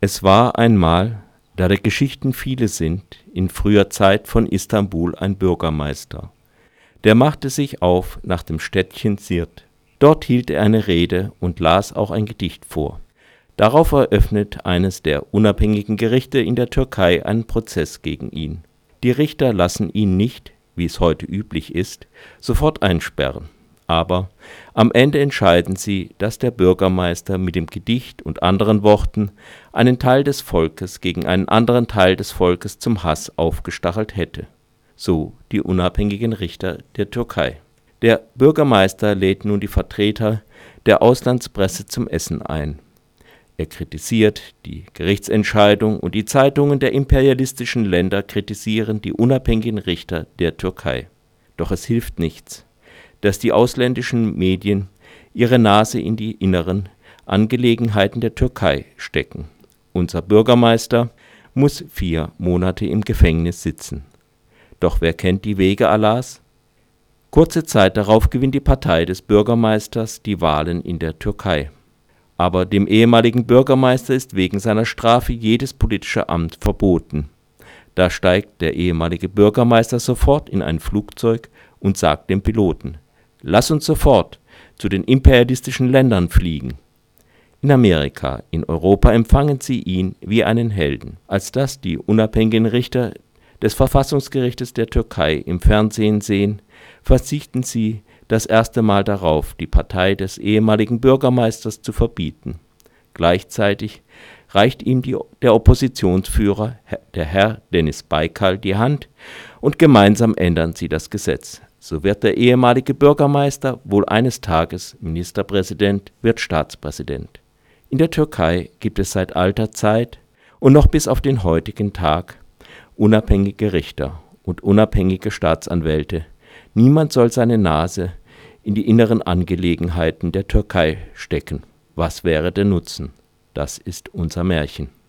Es war einmal, da der Geschichten viele sind, in früher Zeit von Istanbul ein Bürgermeister. Der machte sich auf nach dem Städtchen Sirt. Dort hielt er eine Rede und las auch ein Gedicht vor. Darauf eröffnet eines der unabhängigen Gerichte in der Türkei einen Prozess gegen ihn. Die Richter lassen ihn nicht, wie es heute üblich ist, sofort einsperren aber am Ende entscheiden sie, dass der Bürgermeister mit dem Gedicht und anderen Worten einen Teil des Volkes gegen einen anderen Teil des Volkes zum Hass aufgestachelt hätte. So die unabhängigen Richter der Türkei. Der Bürgermeister lädt nun die Vertreter der Auslandspresse zum Essen ein. Er kritisiert die Gerichtsentscheidung und die Zeitungen der imperialistischen Länder kritisieren die unabhängigen Richter der Türkei. Doch es hilft nichts dass die ausländischen Medien ihre Nase in die inneren Angelegenheiten der Türkei stecken. Unser Bürgermeister muss vier Monate im Gefängnis sitzen. Doch wer kennt die Wege Allahs? Kurze Zeit darauf gewinnt die Partei des Bürgermeisters die Wahlen in der Türkei. Aber dem ehemaligen Bürgermeister ist wegen seiner Strafe jedes politische Amt verboten. Da steigt der ehemalige Bürgermeister sofort in ein Flugzeug und sagt dem Piloten Lass uns sofort zu den imperialistischen Ländern fliegen. In Amerika, in Europa empfangen sie ihn wie einen Helden. Als das die unabhängigen Richter des Verfassungsgerichtes der Türkei im Fernsehen sehen, verzichten sie das erste Mal darauf, die Partei des ehemaligen Bürgermeisters zu verbieten. Gleichzeitig reicht ihm die, der Oppositionsführer, der Herr Denis Baykal, die Hand und gemeinsam ändern sie das Gesetz. So wird der ehemalige Bürgermeister wohl eines Tages Ministerpräsident, wird Staatspräsident. In der Türkei gibt es seit alter Zeit und noch bis auf den heutigen Tag unabhängige Richter und unabhängige Staatsanwälte. Niemand soll seine Nase in die inneren Angelegenheiten der Türkei stecken. Was wäre der Nutzen? Das ist unser Märchen